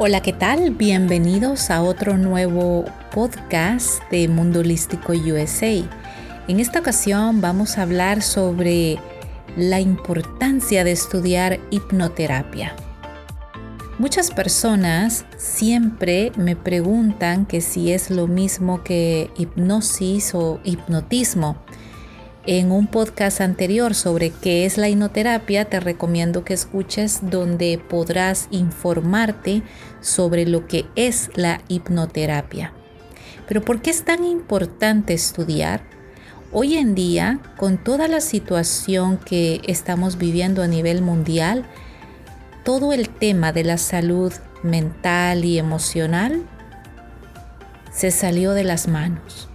Hola, ¿qué tal? Bienvenidos a otro nuevo podcast de Mundo Holístico USA. En esta ocasión vamos a hablar sobre la importancia de estudiar hipnoterapia. Muchas personas siempre me preguntan que si es lo mismo que hipnosis o hipnotismo. En un podcast anterior sobre qué es la hipnoterapia, te recomiendo que escuches donde podrás informarte sobre lo que es la hipnoterapia. Pero ¿por qué es tan importante estudiar? Hoy en día, con toda la situación que estamos viviendo a nivel mundial, todo el tema de la salud mental y emocional se salió de las manos.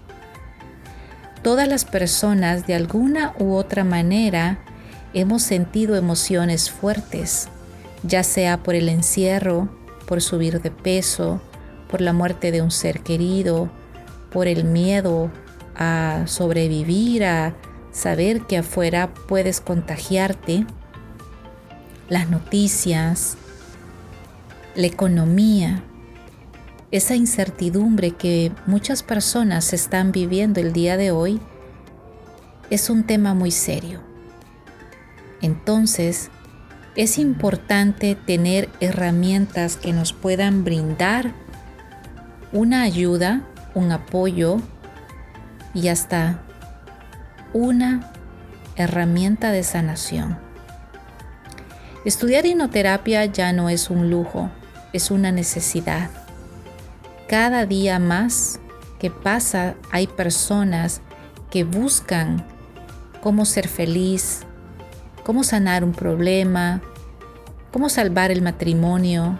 Todas las personas de alguna u otra manera hemos sentido emociones fuertes, ya sea por el encierro, por subir de peso, por la muerte de un ser querido, por el miedo a sobrevivir, a saber que afuera puedes contagiarte, las noticias, la economía, esa incertidumbre que muchas personas están viviendo el día de hoy es un tema muy serio. Entonces, es importante tener herramientas que nos puedan brindar una ayuda, un apoyo y hasta una herramienta de sanación. Estudiar hipnoterapia ya no es un lujo, es una necesidad cada día más que pasa hay personas que buscan cómo ser feliz, cómo sanar un problema, cómo salvar el matrimonio,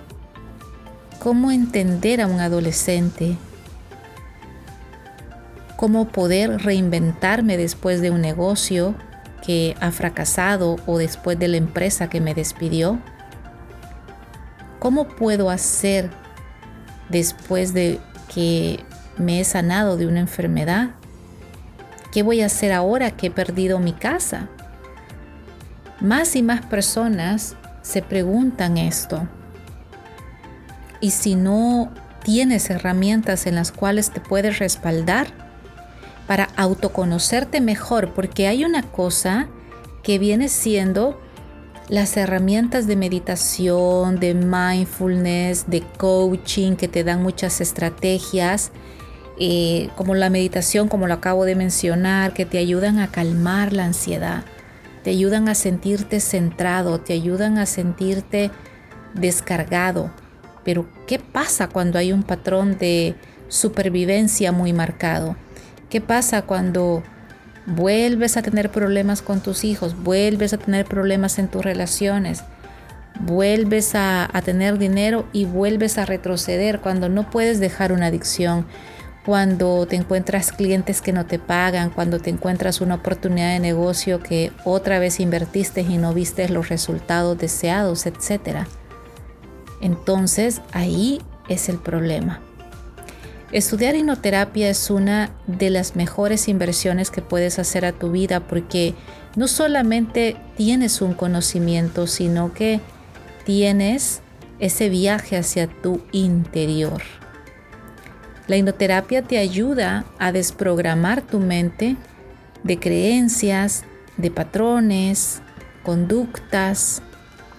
cómo entender a un adolescente, cómo poder reinventarme después de un negocio que ha fracasado o después de la empresa que me despidió. ¿Cómo puedo hacer después de que me he sanado de una enfermedad? ¿Qué voy a hacer ahora que he perdido mi casa? Más y más personas se preguntan esto. Y si no tienes herramientas en las cuales te puedes respaldar para autoconocerte mejor, porque hay una cosa que viene siendo las herramientas de meditación, de mindfulness, de coaching que te dan muchas estrategias, eh, como la meditación, como lo acabo de mencionar, que te ayudan a calmar la ansiedad, te ayudan a sentirte centrado, te ayudan a sentirte descargado. Pero, ¿qué pasa cuando hay un patrón de supervivencia muy marcado? ¿Qué pasa cuando vuelves a tener problemas con tus hijos, vuelves a tener problemas en tus relaciones, vuelves a, tener dinero y vuelves a retroceder cuando no puedes dejar una adicción, cuando te encuentras clientes que no te pagan, cuando te encuentras una oportunidad de negocio que otra vez invertiste y no viste los resultados deseados, etc. Entonces ahí es el problema. Estudiar hipnoterapia es una de las mejores inversiones que puedes hacer a tu vida porque no solamente tienes un conocimiento, sino que tienes ese viaje hacia tu interior. La hipnoterapia te ayuda a desprogramar tu mente de creencias, de patrones, conductas,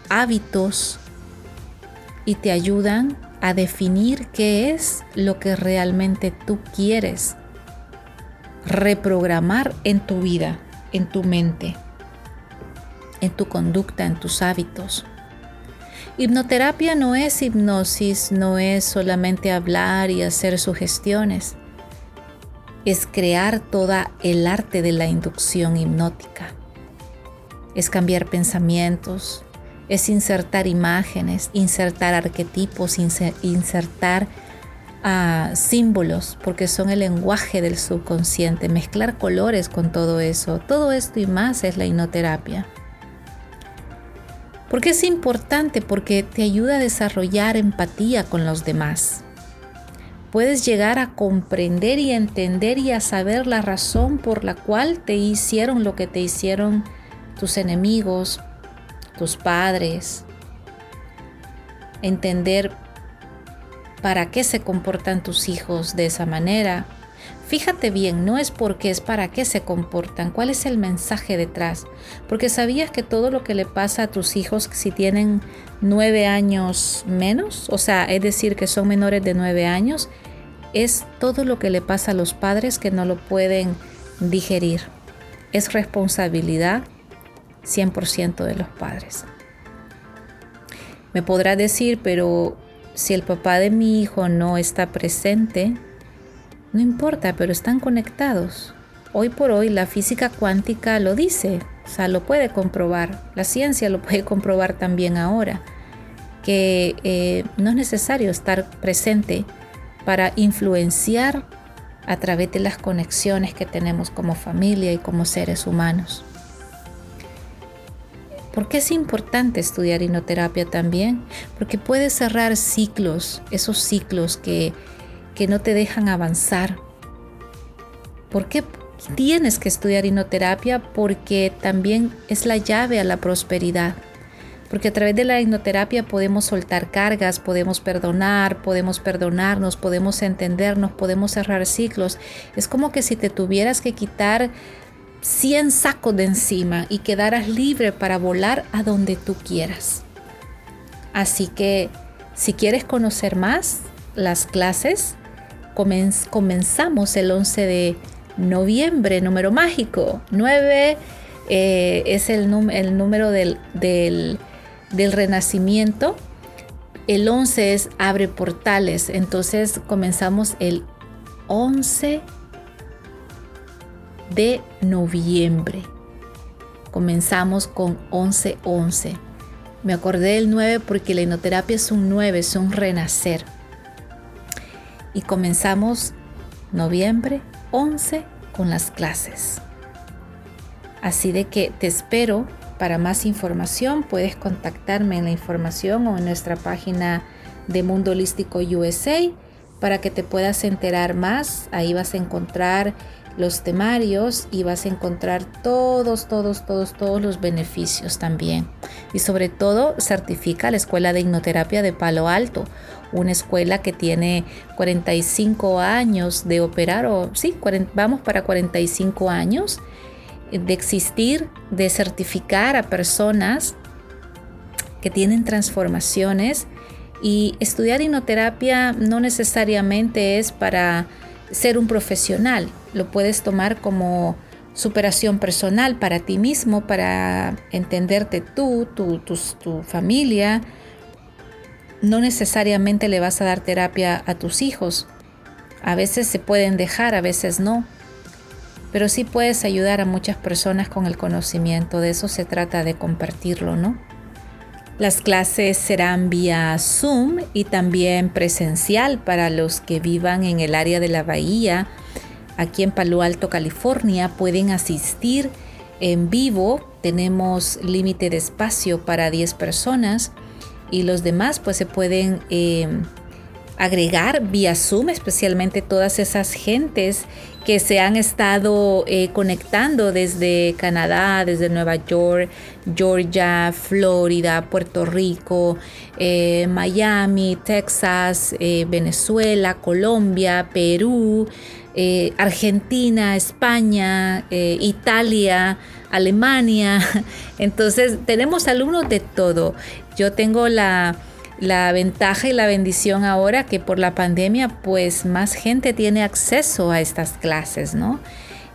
hábitos y te ayudan a definir qué es lo que realmente tú quieres reprogramar en tu vida, en tu mente, en tu conducta, en tus hábitos. Hipnoterapia no es hipnosis, no es solamente hablar y hacer sugestiones. Es crear toda el arte de la inducción hipnótica. Es cambiar pensamientos, es insertar imágenes, insertar arquetipos, insertar ah, símbolos, porque son el lenguaje del subconsciente, mezclar colores con todo eso. Todo esto y más es la hipnoterapia. ¿Por qué es importante? Porque te ayuda a desarrollar empatía con los demás. Puedes llegar a comprender y entender y a saber la razón por la cual te hicieron lo que te hicieron tus enemigos, tus padres, entender para qué se comportan tus hijos de esa manera. Fíjate bien, no es porque es para qué se comportan, cuál es el mensaje detrás. Porque sabías que todo lo que le pasa a tus hijos si tienen nueve años menos, o sea, es decir, que son menores de nueve años, es todo lo que le pasa a los padres que no lo pueden digerir. Es responsabilidad 100% de los padres. Me podrá decir, pero si el papá de mi hijo no está presente, no importa, pero están conectados. Hoy por hoy la física cuántica lo dice, o sea, lo puede comprobar. La ciencia lo puede comprobar también ahora, que eh, no es necesario estar presente para influenciar a través de las conexiones que tenemos como familia y como seres humanos. ¿Por qué es importante estudiar hipnoterapia también? Porque puede cerrar ciclos, esos ciclos que, que no te dejan avanzar. ¿Por qué tienes que estudiar hipnoterapia? Porque también es la llave a la prosperidad. Porque a través de la hipnoterapia podemos soltar cargas, podemos perdonar, podemos perdonarnos, podemos entendernos, podemos cerrar ciclos. Es como que si te tuvieras que quitar 100 sacos de encima y quedaras libre para volar a donde tú quieras. Así que si quieres conocer más las clases, comenzamos el 11 de noviembre, número mágico. 9 eh, es el, el número del, del, del renacimiento. El 11 es abre portales. Entonces comenzamos el 11 de noviembre. Comenzamos con 11-11. Me acordé del 9 porque la hipnoterapia es un 9, es un renacer. Y comenzamos noviembre 11 con las clases. Así de que te espero para más información. Puedes contactarme en la información o en nuestra página de Mundo Holístico USA para que te puedas enterar más. Ahí vas a encontrar los temarios y vas a encontrar todos, todos, todos, todos los beneficios también. Y sobre todo certifica la Escuela de Hipnoterapia de Palo Alto, una escuela que tiene 45 años de operar, o sí, vamos para 45 años de existir, de certificar a personas que tienen transformaciones y estudiar hipnoterapia no necesariamente es para ser un profesional, lo puedes tomar como superación personal para ti mismo, para entenderte tú, tu, tu, familia. No necesariamente le vas a dar terapia a tus hijos. A veces se pueden dejar, a veces no. Pero sí puedes ayudar a muchas personas con el conocimiento. De eso se trata de compartirlo, ¿no? Las clases serán vía Zoom y también presencial para los que vivan en el área de la bahía aquí en Palo Alto, California, pueden asistir en vivo. Tenemos límite de espacio para 10 personas y los demás pues se pueden eh, agregar vía Zoom, especialmente todas esas gentes que se han estado eh, conectando desde Canadá, desde Nueva York, Georgia, Florida, Puerto Rico, eh, Miami, Texas, Venezuela, Colombia, Perú, eh, Argentina, España, eh, Italia, Alemania. Entonces tenemos alumnos de todo. Yo tengo la, ventaja y la bendición ahora que por la pandemia pues más gente tiene acceso a estas clases, ¿no?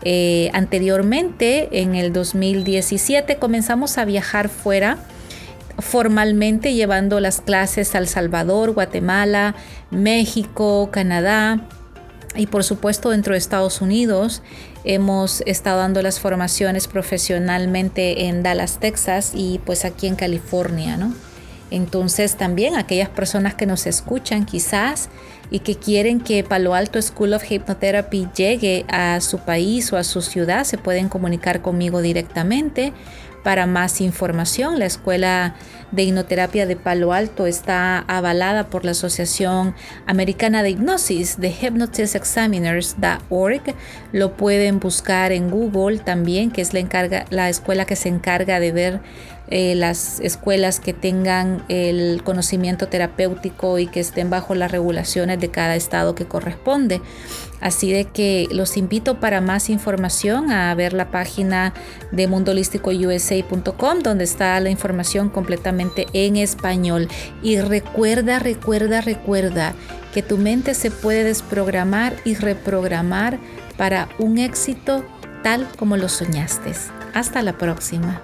Eh, anteriormente, en el 2017, comenzamos a viajar fuera formalmente llevando las clases a El Salvador, Guatemala, México, Canadá, y por supuesto dentro de Estados Unidos hemos estado dando las formaciones profesionalmente en Dallas, Texas y pues aquí en California, ¿no? Entonces también aquellas personas que nos escuchan quizás y que quieren que Palo Alto School of Hypnotherapy llegue a su país o a su ciudad, se pueden comunicar conmigo directamente. Para más información, la Escuela de Hipnoterapia de Palo Alto está avalada por la Asociación Americana de Hipnosis de hypnotistexaminers.org. Lo pueden buscar en Google también, que es la, escuela que se encarga de ver eh, las escuelas que tengan el conocimiento terapéutico y que estén bajo las regulaciones de cada estado que corresponde. Así de que los invito para más información a ver la página de mundolísticousa.com donde está la información completamente en español. Y recuerda, recuerda, recuerda que tu mente se puede desprogramar y reprogramar para un éxito tal como lo soñaste. Hasta la próxima.